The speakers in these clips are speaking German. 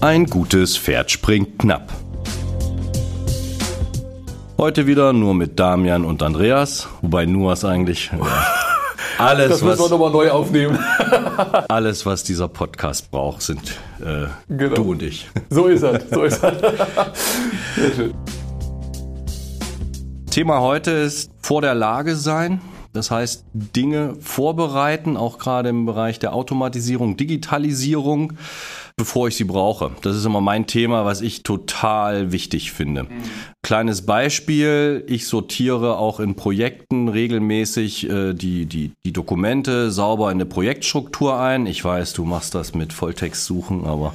Ein gutes Pferd springt knapp. Heute wieder nur mit Damian und Andreas, wobei nur was eigentlich. Äh, alles, das müssen wir nochmal neu aufnehmen. alles, was dieser Podcast braucht, sind äh, genau. du und ich. So ist er. So ist er. Sehr schön. Thema heute ist vor der Lage sein. Das heißt, Dinge vorbereiten, auch gerade im Bereich der Automatisierung, Digitalisierung bevor ich sie brauche. Das ist immer mein Thema, was ich total wichtig finde. Mhm. Kleines Beispiel, ich sortiere auch in Projekten regelmäßig äh, die, die, die Dokumente sauber in eine Projektstruktur ein. Ich weiß, du machst das mit Volltext suchen, aber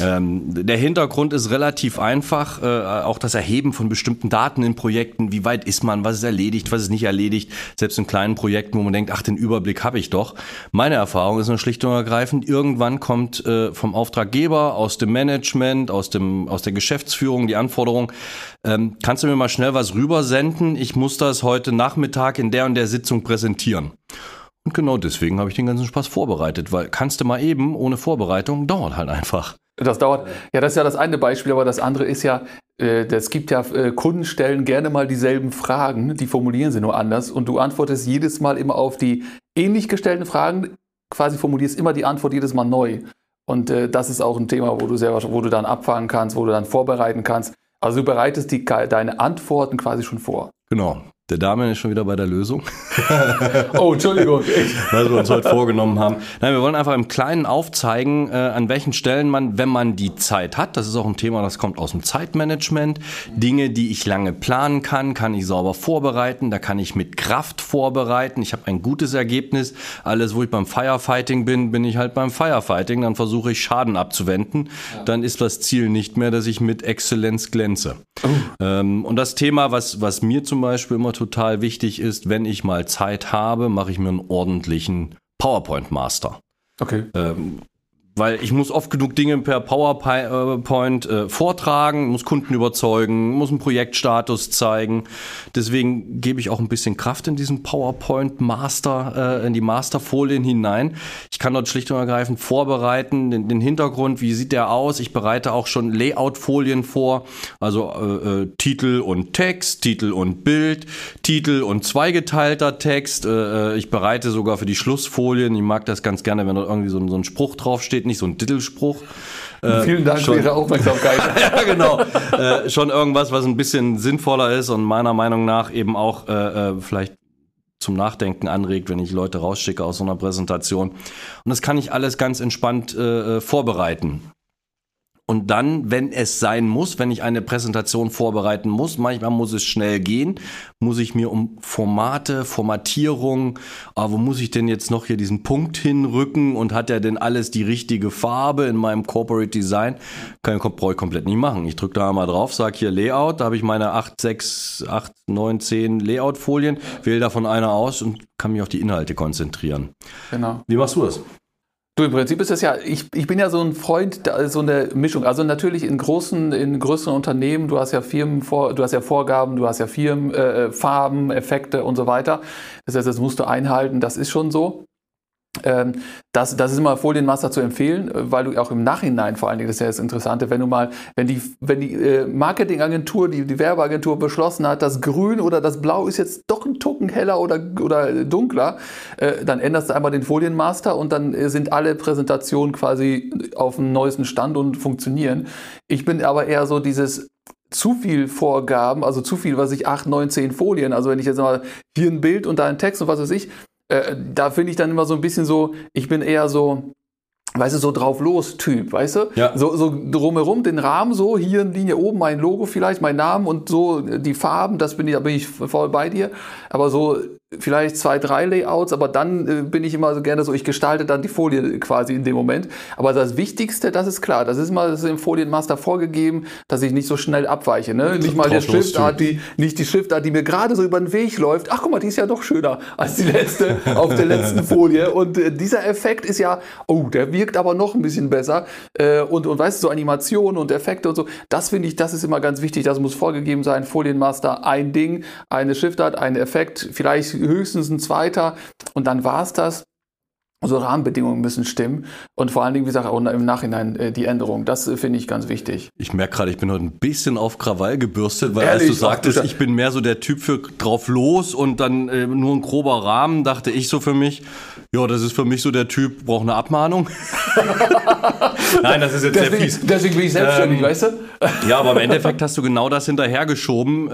ähm, der Hintergrund ist relativ einfach, äh, auch das Erheben von bestimmten Daten in Projekten, wie weit ist man, was ist erledigt, was ist nicht erledigt, selbst in kleinen Projekten, wo man denkt, ach, den Überblick habe ich doch. Meine Erfahrung ist nur schlicht und ergreifend, irgendwann kommt äh, vom Auftraggeber, aus dem Management, aus, dem, aus der Geschäftsführung die Anforderung, ähm, kannst du mir mal schnell was rübersenden, ich muss das heute Nachmittag in der und der Sitzung präsentieren. Und genau deswegen habe ich den ganzen Spaß vorbereitet, weil kannst du mal eben ohne Vorbereitung, dauert halt einfach. Das dauert. Ja, das ist ja das eine Beispiel, aber das andere ist ja, äh, es gibt ja äh, Kunden stellen gerne mal dieselben Fragen, die formulieren sie nur anders und du antwortest jedes Mal immer auf die ähnlich gestellten Fragen, quasi formulierst immer die Antwort jedes Mal neu. Und äh, das ist auch ein Thema, wo du selber, wo du dann abfangen kannst, wo du dann vorbereiten kannst. Also du bereitest die, deine Antworten quasi schon vor. Genau. Der Dame ist schon wieder bei der Lösung. oh, Entschuldigung. Was wir uns heute vorgenommen haben. Nein, wir wollen einfach im Kleinen aufzeigen, äh, an welchen Stellen man, wenn man die Zeit hat, das ist auch ein Thema, das kommt aus dem Zeitmanagement, Dinge, die ich lange planen kann, kann ich sauber vorbereiten, da kann ich mit Kraft vorbereiten. Ich habe ein gutes Ergebnis. Alles, wo ich beim Firefighting bin, bin ich halt beim Firefighting. Dann versuche ich Schaden abzuwenden. Ja. Dann ist das Ziel nicht mehr, dass ich mit Exzellenz glänze. Oh. Ähm, und das Thema, was, was mir zum Beispiel immer total wichtig ist, wenn ich mal Zeit habe, mache ich mir einen ordentlichen PowerPoint Master. Okay. Ähm, weil ich muss oft genug Dinge per PowerPoint äh, vortragen, muss Kunden überzeugen, muss einen Projektstatus zeigen. Deswegen gebe ich auch ein bisschen Kraft in diesen PowerPoint Master, äh, in die Masterfolien hinein. Ich kann dort schlicht und ergreifend vorbereiten, den, den Hintergrund, wie sieht der aus. Ich bereite auch schon Layout-Folien vor, also äh, äh, Titel und Text, Titel und Bild, Titel und zweigeteilter Text. Äh, äh, ich bereite sogar für die Schlussfolien. Ich mag das ganz gerne, wenn da irgendwie so, so ein Spruch draufsteht steht, nicht so ein Titelspruch. Äh, Vielen Dank schon, für Ihre Aufmerksamkeit. ja, genau. Äh, schon irgendwas, was ein bisschen sinnvoller ist und meiner Meinung nach eben auch äh, äh, vielleicht zum Nachdenken anregt, wenn ich Leute rausschicke aus so einer Präsentation. Und das kann ich alles ganz entspannt äh, äh vorbereiten. Und dann, wenn es sein muss, wenn ich eine Präsentation vorbereiten muss, manchmal muss es schnell gehen, muss ich mir um Formate, Formatierung, aber ah, wo muss ich denn jetzt noch hier diesen Punkt hinrücken und hat er denn alles die richtige Farbe in meinem Corporate Design? Kann brauche ich komplett nicht machen. Ich drücke da einmal drauf, sage hier Layout, da habe ich meine 8, 6, 8, 9, 10 Layout-Folien, wähle davon eine aus und kann mich auf die Inhalte konzentrieren. Genau. Wie machst du das? Du, im Prinzip ist es ja, ich, ich bin ja so ein Freund, so eine Mischung. Also natürlich in großen, in größeren Unternehmen, du hast ja Firmen, vor, du hast ja Vorgaben, du hast ja Firmen, äh, äh, Farben, Effekte und so weiter. Das heißt, das musst du einhalten, das ist schon so. Ähm, das, das ist immer Folienmaster zu empfehlen, weil du auch im Nachhinein vor allen Dingen, das ist ja das Interessante, wenn du mal, wenn die, wenn die äh, Marketingagentur, die, die Werbeagentur beschlossen hat, das Grün oder das Blau ist jetzt doch ein Tucken heller oder, oder dunkler, äh, dann änderst du einmal den Folienmaster und dann äh, sind alle Präsentationen quasi auf dem neuesten Stand und funktionieren. Ich bin aber eher so dieses zu viel Vorgaben, also zu viel, was ich, acht, neun, zehn Folien, also wenn ich jetzt mal hier ein Bild und da ein Text und was weiß ich, äh, da finde ich dann immer so ein bisschen so, ich bin eher so, weißt du, so drauf los Typ, weißt du? Ja. So, so drumherum den Rahmen, so hier in Linie oben mein Logo vielleicht, mein Name und so die Farben, das bin ich, da bin ich voll bei dir. Aber so vielleicht zwei, drei Layouts, aber dann äh, bin ich immer so gerne so, ich gestalte dann die Folie quasi in dem Moment. Aber das Wichtigste, das ist klar, das ist mal das ist im Folienmaster vorgegeben, dass ich nicht so schnell abweiche. Ne? Nicht mal der Schriftart, die, nicht die Schriftart, die mir gerade so über den Weg läuft. Ach guck mal, die ist ja doch schöner als die letzte auf der letzten Folie. Und äh, dieser Effekt ist ja, oh, der wirkt aber noch ein bisschen besser. Äh, und, und weißt du, so Animationen und Effekte und so, das finde ich, das ist immer ganz wichtig. Das muss vorgegeben sein. Folienmaster, ein Ding, eine Schriftart, ein Effekt, vielleicht höchstens ein zweiter und dann war es das. Also Rahmenbedingungen müssen stimmen und vor allen Dingen, wie gesagt, auch im Nachhinein äh, die Änderung. Das äh, finde ich ganz wichtig. Ich merke gerade, ich bin heute ein bisschen auf Krawall gebürstet, weil Ehrlich? als du sagtest, Ach, du ich bin mehr so der Typ für drauf los und dann äh, nur ein grober Rahmen, dachte ich so für mich, ja, das ist für mich so der Typ, braucht eine Abmahnung. Nein, das ist jetzt deswegen, sehr fies. Deswegen bin ich selbstständig, ähm, weißt du? ja, aber im Endeffekt hast du genau das hinterhergeschoben.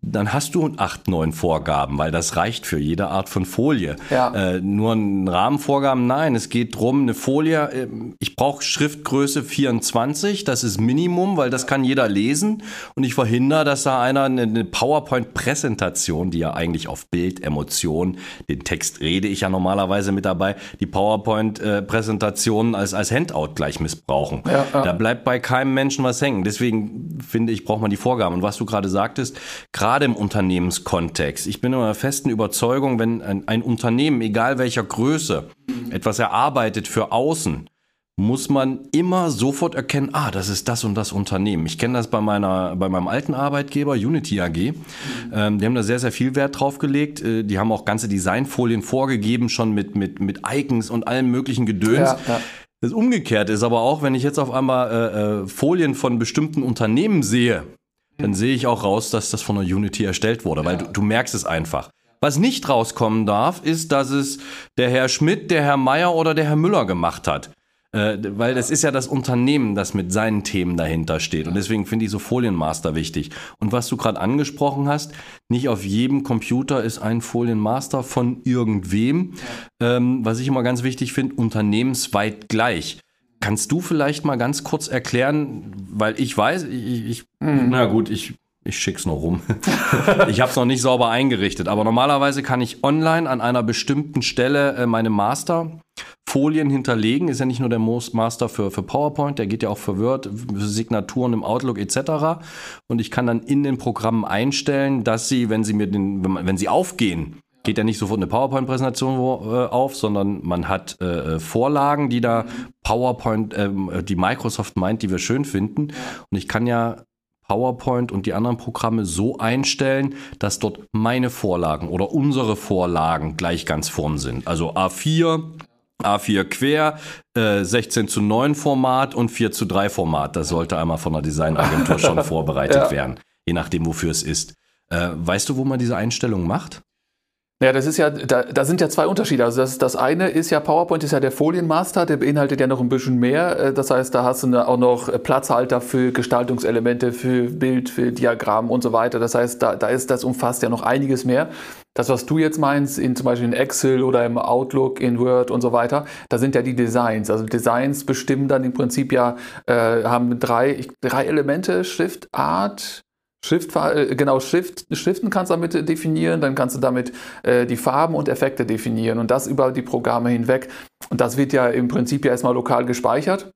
Dann hast du acht, neun Vorgaben, weil das reicht für jede Art von Folie. Ja. Äh, nur ein Rahmenvorgaben, nein, es geht drum, eine Folie, äh, ich brauche Schriftgröße 24, das ist Minimum, weil das kann jeder lesen und ich verhindere, dass da einer eine, PowerPoint-Präsentation, die ja eigentlich auf Bild, Emotion, den Text rede ich ja normalerweise mit dabei, die PowerPoint-Präsentation als, als Handout gleich missbrauchen. Ja, ja. Da bleibt bei keinem Menschen was hängen. Deswegen finde ich, braucht man die Vorgaben. Und was du gerade sagtest, gerade gerade im Unternehmenskontext. Ich bin immer der festen Überzeugung, wenn ein, ein Unternehmen, egal welcher Größe, etwas erarbeitet für außen, muss man immer sofort erkennen, ah, das ist das und das Unternehmen. Ich kenne das bei meiner, bei meinem alten Arbeitgeber Unity AG. Ähm, die haben da sehr, sehr viel Wert drauf gelegt. Äh, die haben auch ganze Designfolien vorgegeben, schon mit, mit, mit Icons und allem möglichen Gedöns. Ja, ja. Das Umgekehrte ist aber auch, wenn ich jetzt auf einmal äh, äh Folien von bestimmten Unternehmen sehe, dann sehe ich auch raus, dass das von der Unity erstellt wurde, weil du, du merkst es einfach. Was nicht rauskommen darf, ist, dass es der Herr Schmidt, der Herr Meier oder der Herr Müller gemacht hat. Äh, weil das ist ja das Unternehmen, das mit seinen Themen dahinter steht. Und deswegen finde ich so Folienmaster wichtig. Und was du gerade angesprochen hast, nicht auf jedem Computer ist ein Folienmaster von irgendwem. Ähm, was ich immer ganz wichtig finde, unternehmensweit gleich. Kannst du vielleicht mal ganz kurz erklären, weil ich weiß, ich, ich mhm. na gut, ich, ich schick's noch rum. ich habe es noch nicht sauber eingerichtet, aber normalerweise kann ich online an einer bestimmten Stelle äh, meine Masterfolien hinterlegen. Ist ja nicht nur der Master für, für PowerPoint, der geht ja auch für Word, für Signaturen im Outlook etc. Und ich kann dann in den Programmen einstellen, dass sie, wenn sie mir den, wenn sie aufgehen, geht ja nicht sofort eine PowerPoint-Präsentation äh, auf, sondern man hat äh, äh, Vorlagen, die da PowerPoint, ähm, die Microsoft meint, die wir schön finden. Und ich kann ja PowerPoint und die anderen Programme so einstellen, dass dort meine Vorlagen oder unsere Vorlagen gleich ganz vorn sind. Also A4, A4 quer, äh, 16 zu 9 Format und 4 zu 3 Format. Das sollte einmal von der Designagentur schon vorbereitet ja. werden, je nachdem, wofür es ist. Äh, weißt du, wo man diese Einstellung macht? Ja, das ist ja, da, da sind ja zwei Unterschiede. Also das, das eine ist ja, PowerPoint ist ja der Folienmaster, der beinhaltet ja noch ein bisschen mehr. Äh, das heißt, da hast du auch noch Platzhalter für Gestaltungselemente, für Bild, für Diagramm und so weiter. Das heißt, da, da ist, das umfasst ja noch einiges mehr. Das, was du jetzt meinst, in zum Beispiel in Excel oder im Outlook, in Word und so weiter, da sind ja die Designs. Also Designs bestimmen dann im Prinzip ja, äh, haben drei, drei Elemente, Schriftart, Schrift, äh, genau, Schrift, Schriften kannst du damit definieren, dann kannst du damit äh, die Farben und Effekte definieren und das über die Programme hinweg. Und das wird ja im Prinzip ja erstmal lokal gespeichert.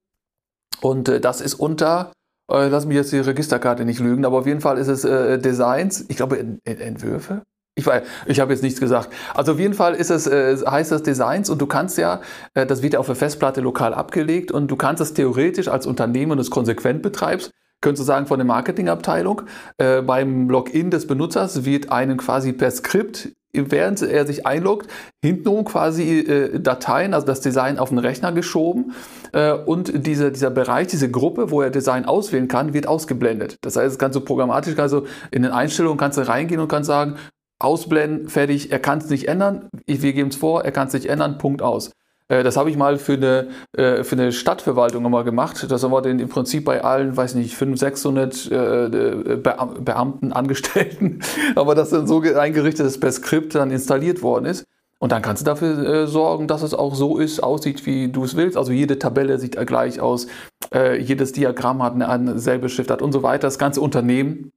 Und äh, das ist unter, äh, lass mich jetzt die Registerkarte nicht lügen, aber auf jeden Fall ist es äh, Designs, ich glaube Entwürfe. Ich, ich habe jetzt nichts gesagt. Also auf jeden Fall ist es, äh, heißt das Designs und du kannst ja, äh, das wird ja auf der Festplatte lokal abgelegt und du kannst es theoretisch als Unternehmen, wenn du es konsequent betreibst, könntest du sagen, von der Marketingabteilung. Äh, beim Login des Benutzers wird einen quasi per Skript, während er sich einloggt, hintenrum quasi äh, Dateien, also das Design auf den Rechner geschoben äh, und diese, dieser Bereich, diese Gruppe, wo er Design auswählen kann, wird ausgeblendet. Das heißt, das kannst du programmatisch, also in den Einstellungen kannst du reingehen und kannst sagen, ausblenden, fertig, er kann es nicht ändern, wir geben es vor, er kann es nicht ändern, Punkt aus. Äh, das habe ich mal für eine, äh, für eine Stadtverwaltung mal gemacht. Das haben wir dann im Prinzip bei allen, weiß nicht, 500, 600 äh, Beamten, Angestellten, aber das dann so eingerichtet, dass per Skript dann installiert worden ist. Und dann kannst du dafür sorgen, dass es auch so ist, aussieht, wie du es willst. Also jede Tabelle sieht gleich aus, jedes Diagramm hat eine, eine selbe Schriftart und so weiter. Das ganze Unternehmen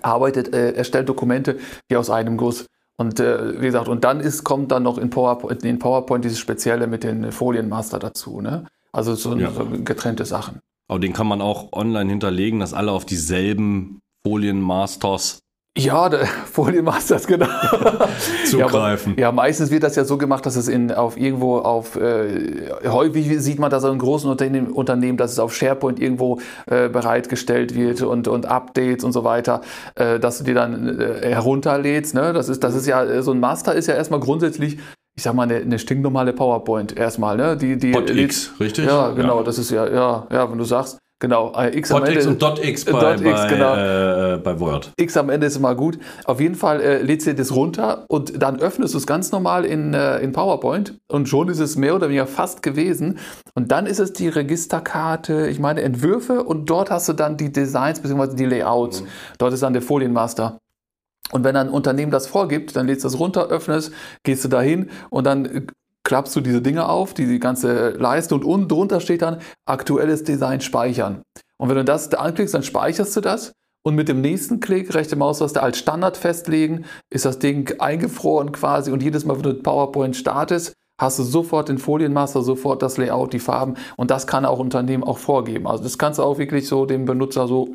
arbeitet, erstellt Dokumente wie aus einem Guss. Und äh, wie gesagt, und dann ist, kommt dann noch in PowerPoint, in PowerPoint dieses Spezielle mit den Folienmaster dazu. Ne? Also so, ja. so getrennte Sachen. Aber den kann man auch online hinterlegen, dass alle auf dieselben Folienmasters ja, der Folienmasters, genau. Zugreifen. Ja, ja, meistens wird das ja so gemacht, dass es in, auf irgendwo auf, äh, häufig sieht man das in großen Unternehmen, Unternehmen, dass es auf SharePoint irgendwo äh, bereitgestellt wird und, und Updates und so weiter, äh, dass du dir dann äh, herunterlädst. Ne? Das, ist, das ist ja, so ein Master ist ja erstmal grundsätzlich ich sag mal, eine, eine stinknormale PowerPoint erstmal, ne? Die, die X, richtig? Ja, genau, ja. das ist ja, ja, ja, wenn du sagst, Genau, äh, X am Ende. und Dot X bei, X, bei, genau. äh, bei Word. X am Ende ist immer gut. Auf jeden Fall äh, lädst du das runter und dann öffnest du es ganz normal in, äh, in PowerPoint und schon ist es mehr oder weniger fast gewesen. Und dann ist es die Registerkarte, ich meine Entwürfe und dort hast du dann die Designs bzw. die Layouts. Mhm. Dort ist dann der Folienmaster. Und wenn ein Unternehmen das vorgibt, dann lädst du das runter, öffnest, gehst du dahin und dann äh, klappst du diese Dinge auf, die, ganze Leiste und unten drunter steht dann aktuelles Design speichern. Und wenn du das da anklickst, dann speicherst du das und mit dem nächsten Klick, rechte Maustaste als Standard festlegen, ist das Ding eingefroren quasi und jedes Mal, wenn du PowerPoint startest, hast du sofort den Folienmaster, sofort das Layout, die Farben und das kann auch Unternehmen auch vorgeben. Also das kannst du auch wirklich so dem Benutzer so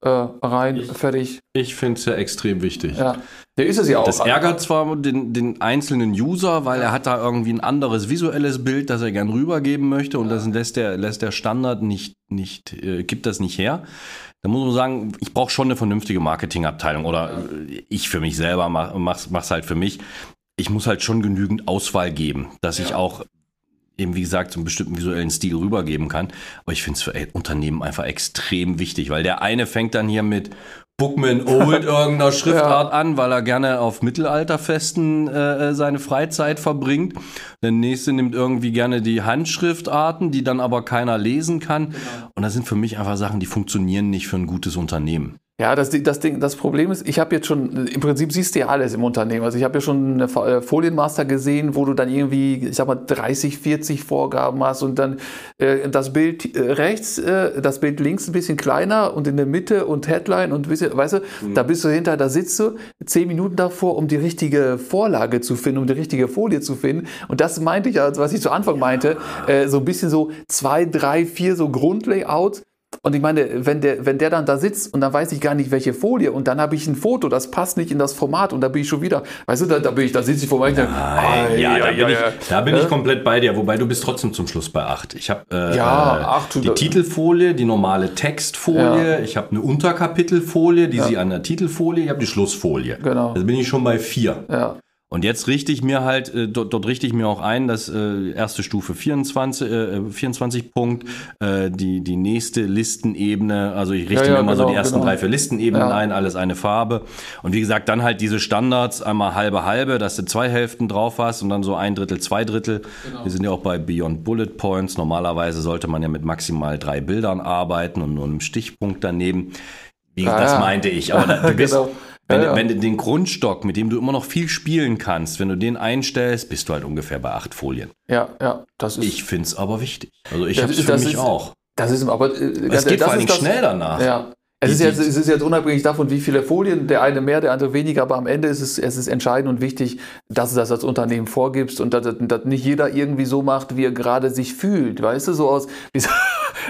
äh, rein, ich, fertig. Ich finde es ja extrem wichtig. Ja. Der ist es ja auch. Das ärgert zwar den, den einzelnen User, weil er hat da irgendwie ein anderes visuelles Bild, das er gern rübergeben möchte und ja. das lässt der, lässt der Standard nicht, nicht äh, gibt das nicht her. Da muss man sagen, ich brauche schon eine vernünftige Marketingabteilung oder ja. ich für mich selber mach, mach's, mach's halt für mich. Ich muss halt schon genügend Auswahl geben, dass ja. ich auch eben, wie gesagt, so einen bestimmten visuellen Stil rübergeben kann. Aber ich finde es für Unternehmen einfach extrem wichtig, weil der eine fängt dann hier mit Bookman Old irgendeiner Schriftart ja. an, weil er gerne auf Mittelalterfesten äh, seine Freizeit verbringt. Der nächste nimmt irgendwie gerne die Handschriftarten, die dann aber keiner lesen kann. Genau. Und das sind für mich einfach Sachen, die funktionieren nicht für ein gutes Unternehmen. Ja, das, das, Ding, das Problem ist, ich habe jetzt schon, im Prinzip siehst du ja alles im Unternehmen. Also ich habe ja schon eine äh, Folienmaster gesehen, wo du dann irgendwie, ich sag mal, 30, 40 Vorgaben hast und dann äh, das Bild äh, rechts, äh, das Bild links ein bisschen kleiner und in der Mitte und Headline und weißt du, mhm. da bist du hinter, da sitzt du zehn Minuten davor, um die richtige Vorlage zu finden, um die richtige Folie zu finden. Und das meinte ich, also was ich zu Anfang meinte, äh, so ein bisschen so zwei, drei, vier so Grundlayouts und ich meine, wenn der, wenn der dann da sitzt und dann weiß ich gar nicht, welche Folie und dann habe ich ein Foto, das passt nicht in das Format und da bin ich schon wieder, weißt du, da, da bin ich, da sitze ich vor mir. Nein, ja, da bin, ja, ich, da bin äh? ich komplett bei dir, wobei du bist trotzdem zum Schluss bei 8. Ich habe äh, ja, äh, acht, die Titelfolie, die normale Textfolie, ja. ich habe eine Unterkapitelfolie, die ja. sie an der Titelfolie, ich habe die Schlussfolie. Genau. Da bin ich schon bei 4. Ja. Und jetzt richte ich mir halt, äh, dort, dort richte ich mir auch ein, dass äh, erste Stufe 24, äh, 24 Punkt, äh, die, die nächste Listenebene, also ich richte ja, ja, mir immer genau, so die ersten genau. drei, vier Listenebenen ja. ein, alles eine Farbe. Und wie gesagt, dann halt diese Standards, einmal halbe, halbe, dass du zwei Hälften drauf hast und dann so ein Drittel, zwei Drittel. Genau. Wir sind ja auch bei Beyond Bullet Points. Normalerweise sollte man ja mit maximal drei Bildern arbeiten und nur einem Stichpunkt daneben. Wie, das meinte ich. Aber da, du bist, genau. Wenn, ja, ja. wenn du den Grundstock, mit dem du immer noch viel spielen kannst, wenn du den einstellst, bist du halt ungefähr bei acht Folien. Ja, ja, das ist. Ich finde es aber wichtig. Also ich habe es für mich ist, auch. Das ist aber. Äh, es geht vor allem schnell danach. Ja. Es ist, jetzt, es ist jetzt unabhängig davon, wie viele Folien, der eine mehr, der andere weniger, aber am Ende ist es, es ist entscheidend und wichtig, dass du das als Unternehmen vorgibst und dass, dass nicht jeder irgendwie so macht, wie er gerade sich fühlt. Weißt du, so aus, wie so,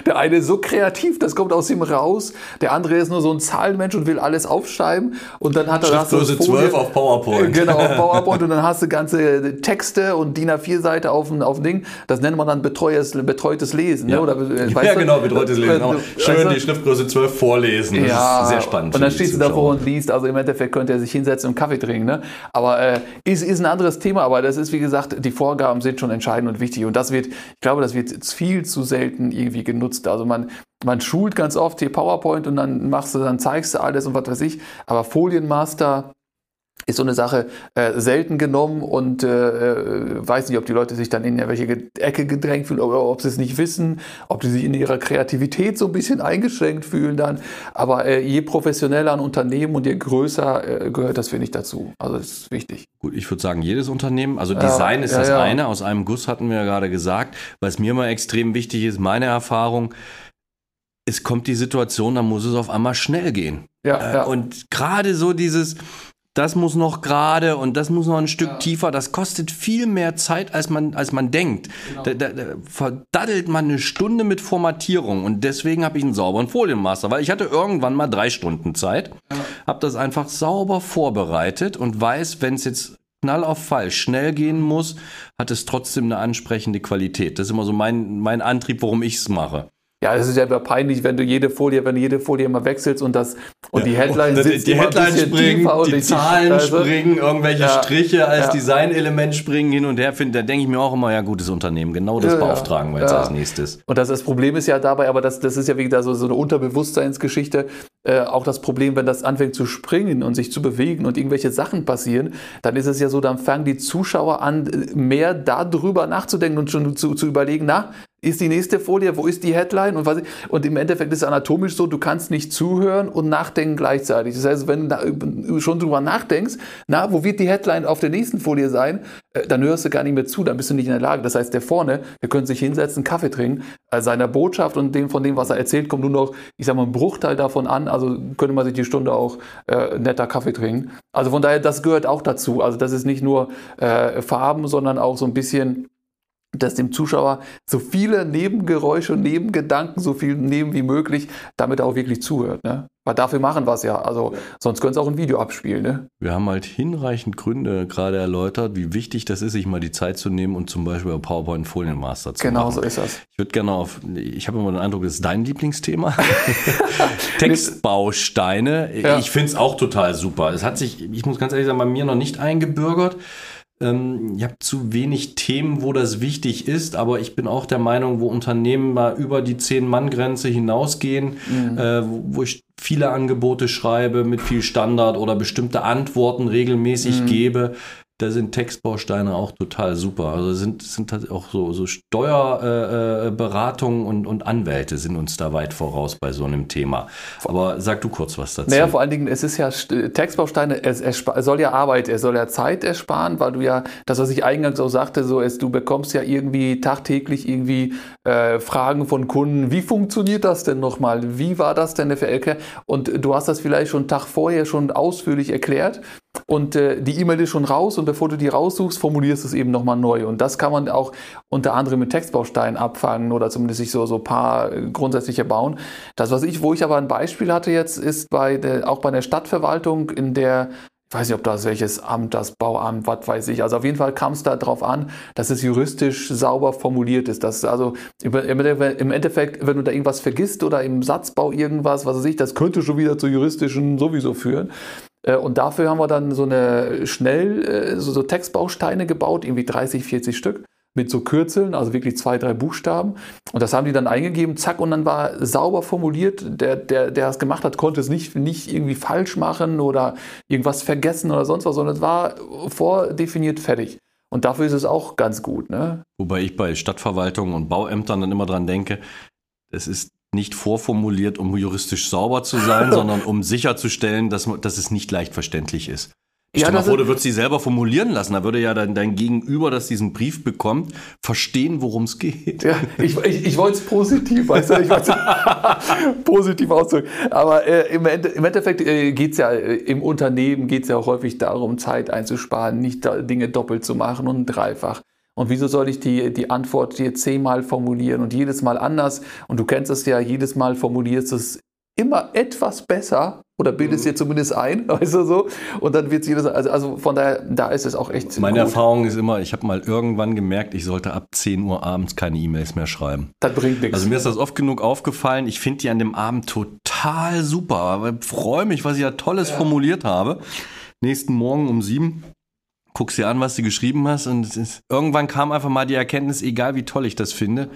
der eine ist so kreativ, das kommt aus ihm raus. Der andere ist nur so ein Zahlenmensch und will alles aufschreiben. Und dann hat er das. Schriftgröße so 12 auf PowerPoint. Genau, auf PowerPoint. und dann hast du ganze Texte und DIN A4-Seite auf, auf dem Ding. Das nennt man dann betreutes, betreutes Lesen. Ne? Ja, ne? Oder, ja weißt genau, betreutes Lesen. Auch schön also, die Schriftgröße 12 vorlesen. Das ja, ist sehr spannend. Und dann stehst du davor und liest. Also im Endeffekt könnte er sich hinsetzen und Kaffee trinken. Ne? Aber äh, ist, ist ein anderes Thema. Aber das ist, wie gesagt, die Vorgaben sind schon entscheidend und wichtig. Und das wird, ich glaube, das wird viel zu selten irgendwie genutzt. Also man, man schult ganz oft hier PowerPoint und dann machst du, dann zeigst du alles und was weiß ich. Aber Folienmaster ist so eine Sache äh, selten genommen und äh, äh weiß nicht, ob die Leute sich dann in welche Ecke gedrängt fühlen oder ob sie es nicht wissen, ob sie sich in ihrer Kreativität so ein bisschen eingeschränkt fühlen dann. Aber äh, je professioneller ein Unternehmen und je größer äh, gehört das, finde ich, dazu. Also das ist wichtig. Gut, ich würde sagen, jedes Unternehmen, also Design ja, ist ja, das ja. eine, aus einem Guss hatten wir ja gerade gesagt. Was mir mal extrem wichtig ist, meine Erfahrung, es kommt die Situation, da muss es auf einmal schnell gehen. Ja, äh, ja. Und gerade so dieses, das muss noch gerade und das muss noch ein Stück ja. tiefer, das kostet viel mehr Zeit, als man, als man denkt. Genau. Da, da, da verdaddelt man eine Stunde mit Formatierung und deswegen habe ich einen sauberen Folienmaster, weil ich hatte irgendwann mal drei Stunden Zeit, ja. habe das einfach sauber vorbereitet und weiß, wenn es jetzt Knall auf Fall schnell gehen muss, hat es trotzdem eine ansprechende Qualität. Das ist immer so mein, mein Antrieb, warum ich es mache. Ja, es ist ja immer peinlich, wenn du jede Folie, wenn du jede Folie mal wechselst und das und die Headlines die, die Headlines springen, die, Zahlen also, springen, irgendwelche ja, Striche als ja. Designelement springen hin und her. Find, da denke ich mir auch immer, ja, gutes Unternehmen, genau das ja, beauftragen wir jetzt als nächstes. Und das, das Problem ist ja dabei, aber das, das ist ja wie gesagt so, so eine Unterbewusstseinsgeschichte. Äh, auch das Problem, wenn das anfängt zu springen und sich zu bewegen und irgendwelche Sachen passieren, dann ist es ja so, dann fangen die Zuschauer an, mehr darüber nachzudenken und schon zu, zu überlegen, na, ist die nächste Folie, wo ist die Headline und was und im Endeffekt ist es anatomisch so, du kannst nicht zuhören und nachdenken gleichzeitig. Das heißt, wenn du schon drüber nachdenkst, na, wo wird die Headline auf der nächsten Folie sein, äh, dann hörst du gar nicht mehr zu, dann bist du nicht in der Lage. Das heißt, der vorne, der könnte sich hinsetzen, Kaffee trinken, also seiner Botschaft und dem von dem, was er erzählt, kommt nur noch, ich sag mal, ein Bruchteil davon an, also könnte man sich die Stunde auch äh, netter Kaffee trinken. Also von daher, das gehört auch dazu. Also das ist nicht nur äh, Farben, sondern auch so ein bisschen dass dem Zuschauer so viele Nebengeräusche und Nebengedanken, so viel neben wie möglich, damit er auch wirklich zuhört. Ne? Weil dafür machen wir es ja. Also sonst können es auch ein Video abspielen. Ne? Wir haben halt hinreichend Gründe gerade erläutert, wie wichtig das ist, sich mal die Zeit zu nehmen und zum Beispiel bei PowerPoint Folienmaster zu genau machen. Genau so ist das. Ich würde gerne auf, ich habe immer den Eindruck, das ist dein Lieblingsthema. Textbausteine. Ja. Ich finde es auch total super. Es hat sich, ich muss ganz ehrlich sagen, bei mir noch nicht eingebürgert. Ähm, ich habe zu wenig Themen, wo das wichtig ist, aber ich bin auch der Meinung, wo Unternehmen mal über die 10-Mann-Grenze hinausgehen, mhm. äh, wo, wo, ich viele Angebote schreibe mit viel Standard oder bestimmte Antworten regelmäßig mhm. gebe, da sind Textbausteine auch total super. Also sind, sind halt auch so, so Steuerberatungen äh, und, und Anwälte sind uns da weit voraus bei so einem Thema. Aber sag du kurz was dazu. Naja, vor allen Dingen, es ist ja Textbausteine, es, es soll ja Arbeit, es soll ja Zeit ersparen, weil du ja, das, was ich eingangs auch sagte, so ist, du bekommst ja irgendwie tagtäglich irgendwie äh, Fragen von Kunden, wie funktioniert das denn nochmal? Wie war das denn für LK? Und du hast das vielleicht schon einen Tag vorher schon ausführlich erklärt und äh, die E-Mail ist schon raus und bevor du die raussuchst, formulierst du es eben nochmal neu. Und das kann man auch unter anderem mit Textbausteinen abfangen oder zumindest sich so so paar äh, grundsätzliche bauen. Das, was ich, wo ich aber ein Beispiel hatte jetzt, ist bei der, auch bei der Stadtverwaltung, in der ich weiß nicht, ob das welches Amt, das Bauamt, was weiß ich. Also auf jeden Fall kam es darauf an, dass es juristisch sauber formuliert ist. Dass also im Endeffekt, wenn du da irgendwas vergisst oder im Satzbau irgendwas, was weiß ich, das könnte schon wieder zu juristischen sowieso führen. Äh, und dafür haben wir dann so eine schnell, äh, so, so Textbausteine gebaut, irgendwie 30, 40 Stück mit so Kürzeln, also wirklich zwei, drei Buchstaben. Und das haben die dann eingegeben, zack, und dann war sauber formuliert. Der, der, der es gemacht hat, konnte es nicht, nicht irgendwie falsch machen oder irgendwas vergessen oder sonst was, sondern es war vordefiniert fertig. Und dafür ist es auch ganz gut. Ne? Wobei ich bei Stadtverwaltungen und Bauämtern dann immer dran denke, es ist nicht vorformuliert, um juristisch sauber zu sein, sondern um sicherzustellen, dass, dass es nicht leicht verständlich ist. Ich ja, stell mal vor, du würdest sie selber formulieren lassen. Da würde ja dann dein Gegenüber, das diesen Brief bekommt, verstehen, worum es geht. Ja, ich, ich, ich wollte es positiv, weißt du, ich positiv ausdrücken. Aber äh, im, Ende, im, Endeffekt äh, geht es ja äh, im Unternehmen geht es ja auch häufig darum, Zeit einzusparen, nicht da, Dinge doppelt zu machen und dreifach. Und wieso soll ich die, die Antwort dir zehnmal formulieren und jedes Mal anders? Und du kennst es ja, jedes Mal formulierst du es immer etwas besser oder bildest mhm. dir zumindest ein, weißt du so. Und dann wird es jedes, also, also von daher, da ist es auch echt. Meine gut. Erfahrung ist immer, ich habe mal irgendwann gemerkt, ich sollte ab 10 Uhr abends keine E-Mails mehr schreiben. Das bringt nichts. Also mir ist das oft genug aufgefallen. Ich finde die an dem Abend total super. Freue mich, was ich ja Tolles ja. formuliert habe. Nächsten Morgen um sieben guckst dir an, was du geschrieben hast und ist, irgendwann kam einfach mal die Erkenntnis, egal wie toll ich das finde, ja.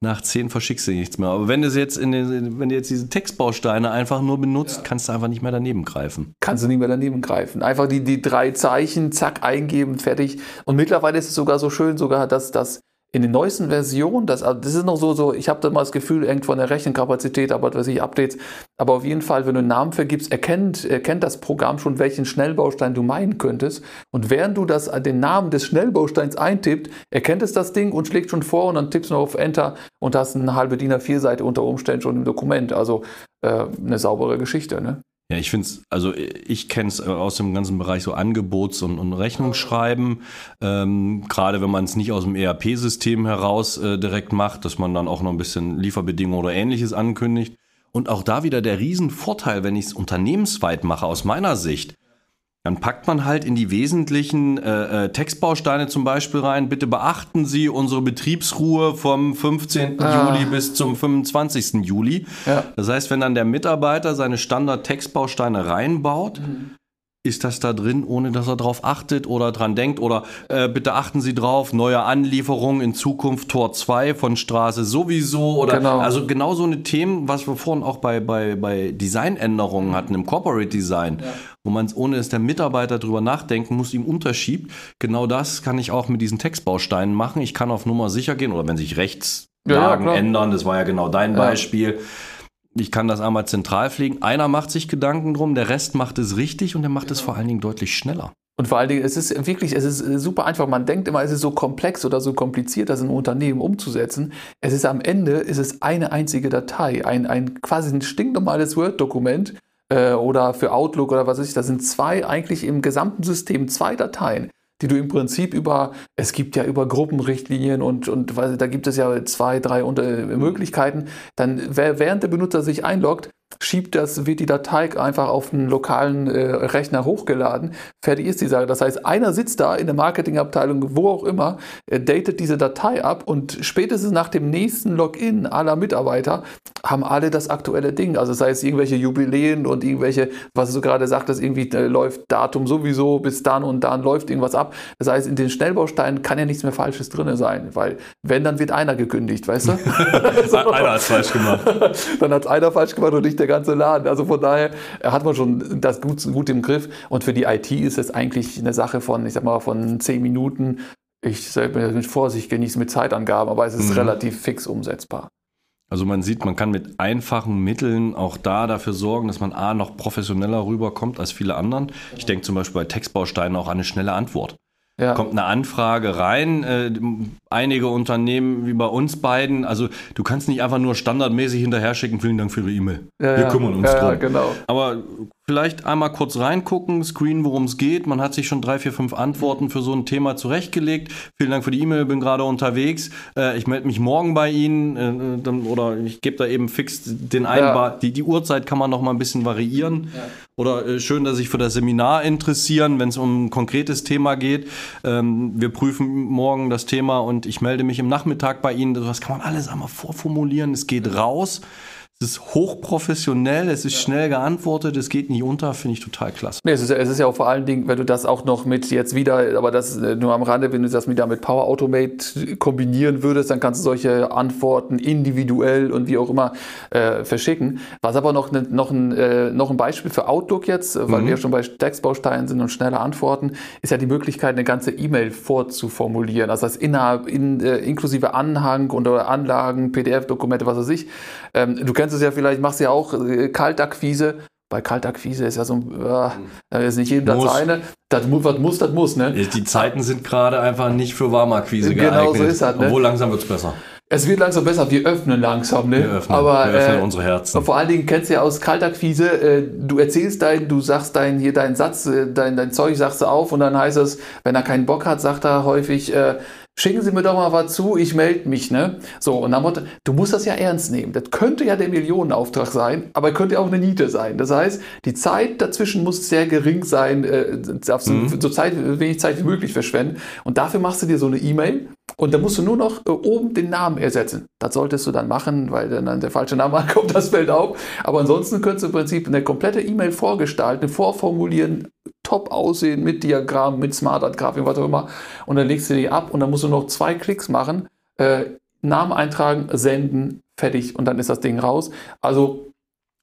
nach zehn verschickst du nichts mehr. Aber wenn du jetzt in den, wenn du jetzt diese Textbausteine einfach nur benutzt, ja. kannst du einfach nicht mehr daneben greifen. Kannst du nicht mehr daneben greifen. Einfach die, die drei Zeichen, zack, eingeben, fertig. Und mittlerweile ist es sogar so schön, sogar, dass das in den neuesten Versionen, das, also das ist noch so, so ich habe da mal das Gefühl, hängt von der Rechenkapazität, aber was ich Updates, aber auf jeden Fall, wenn du einen Namen vergibst, erkennt, erkennt das Programm schon, welchen Schnellbaustein du meinen könntest. Und während du das, den Namen des Schnellbausteins eintippt, erkennt es das Ding und schlägt schon vor und dann tippst du noch auf Enter und hast eine halbe DIN A4-Seite unter Umständen schon im Dokument. Also äh, eine saubere Geschichte. Ne? Ja, ich finde es, also ich kenne es aus dem ganzen Bereich so Angebots- und, und Rechnungsschreiben, ähm, gerade wenn man es nicht aus dem ERP-System heraus äh, direkt macht, dass man dann auch noch ein bisschen Lieferbedingungen oder ähnliches ankündigt. Und auch da wieder der Riesenvorteil, wenn ich es unternehmensweit mache, aus meiner Sicht. Dann packt man halt in die wesentlichen äh, äh, Textbausteine zum Beispiel rein. Bitte beachten Sie unsere Betriebsruhe vom 15. Ah. Juli bis zum 25. Juli. Ja. Das heißt, wenn dann der Mitarbeiter seine Standard-Textbausteine reinbaut, mhm ist das da drin, ohne dass er darauf achtet oder dran denkt? Oder äh, bitte achten Sie drauf, neue Anlieferung in Zukunft Tor 2 von Straße sowieso oder genau. also genau so eine Themen, was wir vorhin auch bei, bei, bei Designänderungen hatten im Corporate Design, ja. wo man es ohne dass der Mitarbeiter drüber nachdenken muss, ihm unterschiebt. Genau das kann ich auch mit diesen Textbausteinen machen. Ich kann auf Nummer sicher gehen oder wenn sich Rechtslagen ja, ja, ändern, das war ja genau dein Beispiel ich kann das einmal zentral pflegen. Einer macht sich Gedanken drum, der Rest macht es richtig und der macht es vor allen Dingen deutlich schneller. Und vor allen Dingen, es ist wirklich, es ist super einfach. Man denkt immer, es ist so komplex oder so kompliziert, das in einem Unternehmen umzusetzen. Es ist am Ende, ist es eine einzige Datei, ein, ein quasi ein stinknormales Word-Dokument äh, oder für Outlook oder was weiß ich. Das sind zwei eigentlich im gesamten System zwei Dateien die du im Prinzip über, es gibt ja über Gruppenrichtlinien und, und da gibt es ja zwei, drei Möglichkeiten, dann während der Benutzer sich einloggt, schiebt das, wird die Datei einfach auf einen lokalen äh, Rechner hochgeladen. Fertig ist die Sache. Das heißt, einer sitzt da in der Marketingabteilung, wo auch immer, äh, datet diese Datei ab und spätestens nach dem nächsten Login aller Mitarbeiter haben alle das aktuelle Ding. Also das heißt, irgendwelche Jubiläen und irgendwelche, was du gerade sagtest, irgendwie äh, läuft Datum sowieso, bis dann und dann läuft irgendwas ab. Das heißt, in den Schnellbausteinen kann ja nichts mehr Falsches drin sein, weil wenn, dann wird einer gekündigt, weißt du? einer hat es falsch gemacht. dann hat es einer falsch gemacht und nicht der ganze Laden. Also von daher hat man schon das gut, gut im Griff. Und für die IT ist es eigentlich eine Sache von, ich sag mal, von zehn Minuten. Ich sage mit Vorsicht genießen mit Zeitangaben, aber es ist mhm. relativ fix umsetzbar. Also man sieht, man kann mit einfachen Mitteln auch da dafür sorgen, dass man A noch professioneller rüberkommt als viele anderen. Ich denke zum Beispiel bei Textbausteinen auch an eine schnelle Antwort. Ja. Kommt eine Anfrage rein, äh, einige Unternehmen wie bei uns beiden, also du kannst nicht einfach nur standardmäßig hinterher schicken, vielen Dank für Ihre E-Mail. Ja, Wir kümmern uns ja, drum. Genau. Aber vielleicht einmal kurz reingucken, screen, worum es geht. Man hat sich schon drei, vier, fünf Antworten für so ein Thema zurechtgelegt. Vielen Dank für die E-Mail, bin gerade unterwegs. Äh, ich melde mich morgen bei Ihnen äh, dann, oder ich gebe da eben fix den Einbar. Die, die Uhrzeit kann man noch mal ein bisschen variieren. Ja. Oder äh, schön, dass sich für das Seminar interessieren, wenn es um ein konkretes Thema geht. Ähm, wir prüfen morgen das Thema und ich melde mich im Nachmittag bei Ihnen. Das kann man alles einmal vorformulieren. Es geht raus. Es ist hochprofessionell, es ist ja. schnell geantwortet, es geht nicht unter, finde ich total klasse. Nee, es, ist, es ist ja auch vor allen Dingen, wenn du das auch noch mit jetzt wieder, aber das äh, nur am Rande, wenn du das wieder mit Power Automate kombinieren würdest, dann kannst du solche Antworten individuell und wie auch immer äh, verschicken. Was aber noch, ne, noch, ein, äh, noch ein Beispiel für Outlook jetzt, weil mhm. wir schon bei Textbausteinen sind und schnelle Antworten, ist ja die Möglichkeit, eine ganze E-Mail vorzuformulieren. Also das heißt, innerhalb, in, äh, inklusive Anhang und oder Anlagen, PDF-Dokumente, was weiß ich. Ähm, du kennst kennst es ja vielleicht, machst ja auch äh, Kaltakquise. Bei Kaltakquise ist ja so, äh, ist nicht jedem das eine. Das, was muss, das muss, ne? Die Zeiten sind gerade einfach nicht für Warmakquise genau geeignet. Genau so ist das, ne? Obwohl langsam wird es besser. Es wird langsam besser, wir öffnen langsam, ne? Wir öffnen, Aber, wir öffnen äh, unsere Herzen. Vor allen Dingen kennst du ja aus Kaltakquise, äh, du erzählst dein, du sagst dein, hier deinen Satz, äh, dein, dein Zeug sagst du auf und dann heißt es, wenn er keinen Bock hat, sagt er häufig, äh, schicken Sie mir doch mal was zu, ich melde mich, ne? So, und dann Motto, du musst das ja ernst nehmen. Das könnte ja der Millionenauftrag sein, aber könnte auch eine Niete sein. Das heißt, die Zeit dazwischen muss sehr gering sein, äh, darfst mhm. so Zeit, wenig Zeit wie möglich verschwenden. Und dafür machst du dir so eine E-Mail und da musst du nur noch äh, oben den Namen ersetzen. Das solltest du dann machen, weil dann der falsche Name ankommt, das fällt auf. Aber ansonsten könntest du im Prinzip eine komplette E-Mail vorgestalten, vorformulieren, top aussehen mit Diagramm, mit Smart Art Grafik, was auch immer. Und dann legst du die ab und dann musst du noch zwei Klicks machen, äh, Namen eintragen, senden, fertig und dann ist das Ding raus. Also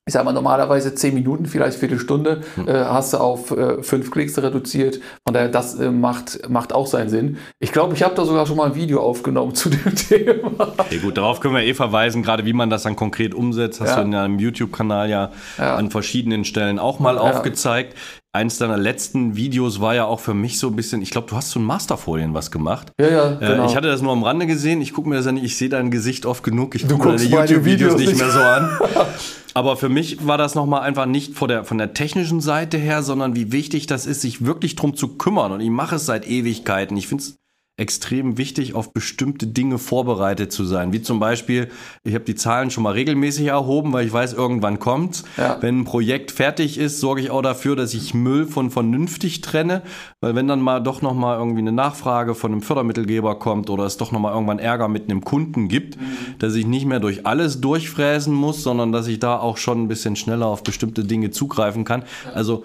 ich sage mal, normalerweise zehn Minuten, vielleicht Viertelstunde, hm. äh, hast du auf äh, fünf Klicks reduziert. Von daher, das äh, macht, macht auch seinen Sinn. Ich glaube, ich habe da sogar schon mal ein Video aufgenommen zu dem Thema. Okay, gut, darauf können wir eh verweisen, gerade wie man das dann konkret umsetzt. Hast ja. du in deinem YouTube-Kanal ja, ja, an verschiedenen Stellen auch mal ja. aufgezeigt eins deiner letzten Videos war ja auch für mich so ein bisschen, ich glaube, du hast so ein Masterfolien was gemacht. Ja, ja, äh, genau. Äh, ich hatte das nur am Rande gesehen, ich gucke mir das ja nicht, ich sehe dein Gesicht oft genug, ich gucke deine YouTube-Videos nicht mehr so an. Aber für mich war das nochmal einfach nicht von der, von der technischen Seite her, sondern wie wichtig das ist, sich wirklich drum zu kümmern. Und ich mache es seit Ewigkeiten. Ich finde es extrem wichtig, auf bestimmte Dinge vorbereitet zu sein. Wie zum Beispiel, ich habe die Zahlen schon mal regelmäßig erhoben, weil ich weiß, irgendwann kommt's. Ja. Wenn ein Projekt fertig ist, sorge ich auch dafür, dass ich Müll von vernünftig trenne, weil wenn dann mal doch noch mal irgendwie eine Nachfrage von einem Fördermittelgeber kommt oder es doch noch mal irgendwann Ärger mit einem Kunden gibt, mhm. dass ich nicht mehr durch alles durchfräsen muss, sondern dass ich da auch schon ein bisschen schneller auf bestimmte Dinge zugreifen kann. Also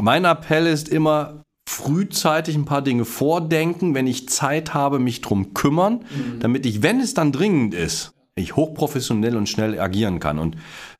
mein Appell ist immer, frühzeitig ein paar Dinge vordenken, wenn ich Zeit habe, mich drum kümmern, mhm. damit ich, wenn es dann dringend ist, ich hochprofessionell und schnell agieren kann und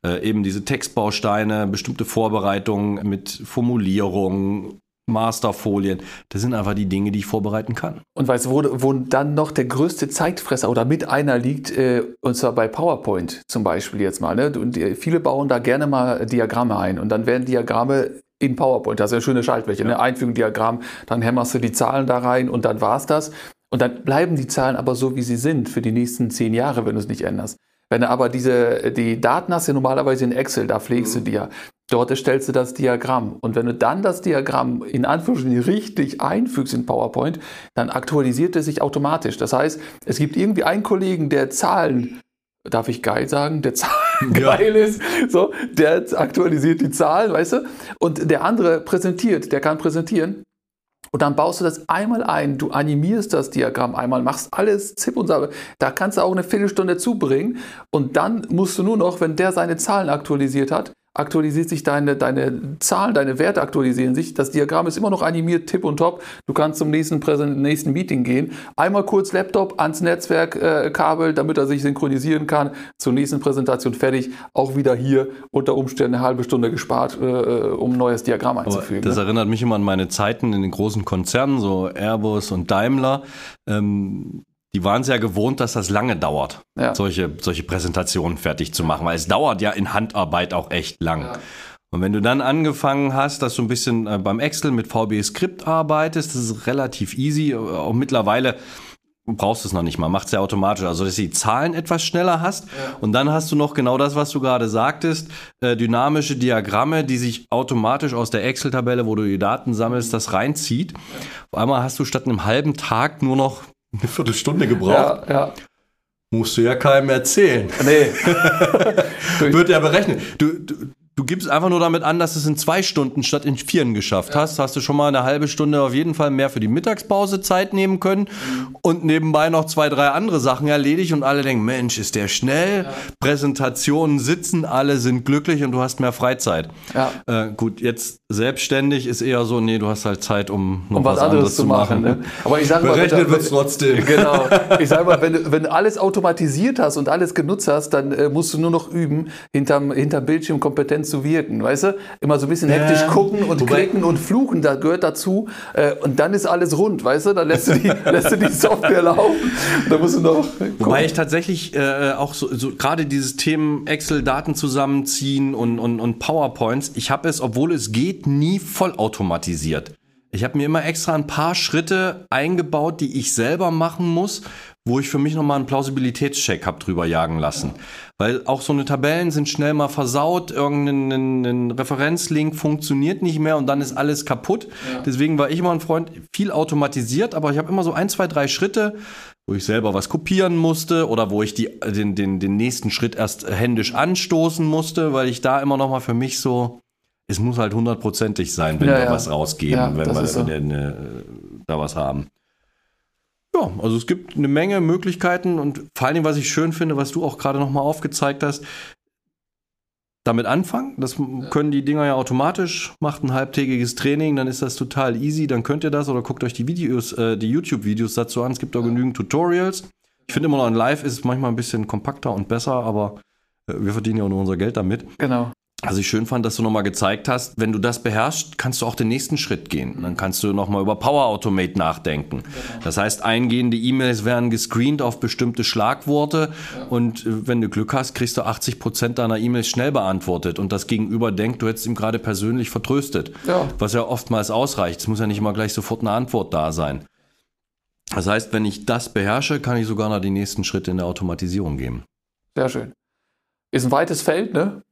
äh, eben diese Textbausteine, bestimmte Vorbereitungen mit Formulierungen, Masterfolien, das sind einfach die Dinge, die ich vorbereiten kann. Und weißt du, wo, wo dann noch der größte Zeitfresser oder mit einer liegt, äh, und zwar bei PowerPoint zum Beispiel jetzt mal. Ne? Und äh, viele bauen da gerne mal Diagramme ein und dann werden Diagramme in PowerPoint. Das ist ja schöne Schaltfläche, ne? ja. ne? Einfügung, Diagramm, dann hämmerst du die Zahlen da rein und dann war's das. Und dann bleiben die Zahlen aber so, wie sie sind für die nächsten zehn Jahre, wenn du es nicht änderst. Wenn du aber diese, die Daten hast, ja normalerweise in Excel, da pflegst mhm. du die ja. Dort erstellst du das Diagramm. Und wenn du dann das Diagramm in Anführungsstrichen richtig einfügst in PowerPoint, dann aktualisiert es sich automatisch. Das heißt, es gibt irgendwie einen Kollegen, der Zahlen darf ich geil sagen, der Zahlen ja. geil ist, so, der aktualisiert die Zahlen, weißt du? Und der andere präsentiert, der kann präsentieren. Und dann baust du das einmal ein, du animierst das Diagramm einmal, machst alles Zip und Sabe. Da kannst du auch eine Viertelstunde zubringen. Und dann musst du nur noch, wenn der seine Zahlen aktualisiert hat, aktualisiert sich deine, deine Zahlen, deine Werte aktualisieren sich. Das Diagramm ist immer noch animiert, tipp und top. Du kannst zum nächsten, Präsent, nächsten Meeting gehen. Einmal kurz Laptop ans Netzwerkkabel, äh, damit er sich synchronisieren kann. Zur nächsten Präsentation fertig. Auch wieder hier unter Umständen eine halbe Stunde gespart, äh, äh um ein neues Diagramm einzufügen. Aber das ne? erinnert mich immer an meine Zeiten in den großen Konzernen, so Airbus und Daimler. Ähm die waren es ja gewohnt, dass das lange dauert, ja. solche, solche Präsentationen fertig zu machen, weil es dauert ja in Handarbeit auch echt lang. Ja. Und wenn du dann angefangen hast, dass du ein bisschen äh, beim Excel mit VB Script arbeitest, das ist relativ easy. Auch mittlerweile brauchst du es noch nicht mal, macht es ja automatisch. Also, dass du die Zahlen etwas schneller hast. Ja. Und dann hast du noch genau das, was du gerade sagtest, äh, dynamische Diagramme, die sich automatisch aus der Excel-Tabelle, wo du die Daten sammelst, das reinzieht. Auf einmal hast du statt einem halben Tag nur noch eine Viertelstunde gebraucht. Ja, ja. Musst du ja keinem erzählen. Nee. Wird ja berechnet. Du, du, Du gibst einfach nur damit an, dass du es in zwei Stunden statt in vieren geschafft ja. hast. Hast du schon mal eine halbe Stunde auf jeden Fall mehr für die Mittagspause Zeit nehmen können mhm. und nebenbei noch zwei, drei andere Sachen erledigt und alle denken, Mensch, ist der schnell. Ja. Präsentationen sitzen, alle sind glücklich und du hast mehr Freizeit. Ja. Äh, gut, jetzt selbstständig ist eher so, nee, du hast halt Zeit, um noch um was, was, anderes, zu machen. machen. Ne? Aber ich sage mal, berechnet wird trotzdem. Genau. Ich sage mal, wenn, wenn du alles automatisiert hast und alles genutzt hast, dann äh, musst du nur noch üben, hinterm, hinterm Bildschirm kompetent zu wirken, weißt du? Immer so ein bisschen hektisch ja, gucken und wobei, klicken und fluchen, da gehört dazu. Äh, und dann ist alles rund, weißt du? Dann lässt du die, lässt du die Software laufen. Da musst du noch. Gucken. Wobei ich tatsächlich äh, auch so, so gerade dieses Themen Excel-Daten zusammenziehen und, und, und PowerPoints, ich habe es, obwohl es geht, nie vollautomatisiert. Ich habe mir immer extra ein paar Schritte eingebaut, die ich selber machen muss, wo ich für mich nochmal einen Plausibilitätscheck habe drüber jagen lassen. Weil auch so eine Tabellen sind schnell mal versaut, irgendein Referenzlink funktioniert nicht mehr und dann ist alles kaputt. Ja. Deswegen war ich immer ein Freund, viel automatisiert, aber ich habe immer so ein, zwei, drei Schritte, wo ich selber was kopieren musste oder wo ich die, den, den, den nächsten Schritt erst händisch anstoßen musste, weil ich da immer nochmal für mich so, es muss halt hundertprozentig sein, wenn ja, wir ja. was rausgeben, wenn wir so. wenn, äh, da was haben. Ja, also es gibt eine Menge Möglichkeiten und vor allen Dingen, was ich schön finde, was du auch gerade nochmal aufgezeigt hast, damit anfangen. Das können die Dinger ja automatisch. Macht ein halbtägiges Training, dann ist das total easy. Dann könnt ihr das oder guckt euch die Videos, äh, die YouTube-Videos dazu an. Es gibt auch genügend Tutorials. Ich finde immer noch in Live ist es manchmal ein bisschen kompakter und besser, aber äh, wir verdienen ja auch nur unser Geld damit. Genau. Was ich schön fand, dass du nochmal gezeigt hast, wenn du das beherrschst, kannst du auch den nächsten Schritt gehen. Dann kannst du nochmal über Power Automate nachdenken. Das heißt, eingehende E-Mails werden gescreent auf bestimmte Schlagworte und äh, wenn du Glück hast, kriegst du 80 Prozent deiner E-Mails schnell beantwortet und das Gegenüber denkt, du hättest ihm gerade persönlich vertröstet. Ja. Was ja oftmals ausreicht. Es muss ja nicht immer gleich sofort eine Antwort da sein. Das heißt, wenn ich das beherrsche, kann ich sogar noch die nächsten Schritte in der Automatisierung gehen. Sehr schön. Ist ein weites Feld, ne?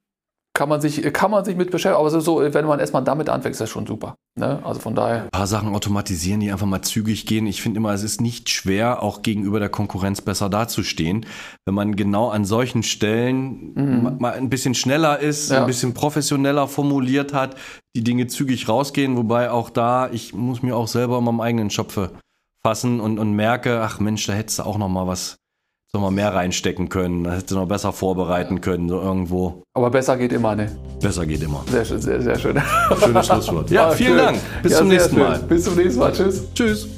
Kann man sich, kann man sich mit beschäftigen. Aber so, wenn man erstmal damit anfängt, ist das schon super. Ne? Also von daher. Ein paar Sachen automatisieren, die einfach mal zügig gehen. Ich finde immer, es ist nicht schwer, auch gegenüber der Konkurrenz besser dazustehen. Wenn man genau an solchen Stellen mhm. mal ein bisschen schneller ist, ja. ein bisschen professioneller formuliert hat, die Dinge zügig rausgehen. Wobei auch da, ich muss mir auch selber in meinem eigenen Schopfe fassen und, und merke, ach Mensch, da hättest du auch noch mal was noch mal mehr reinstecken können, da hättest du noch besser vorbereiten können, so irgendwo. Aber besser geht immer, ne? Besser geht immer. Sehr schön, sehr, sehr schön. Schönes Schlusswort. Ja, vielen schön. Dank. Bis ja, zum nächsten Mal. Bis zum nächsten Mal. Tschüss. Tschüss.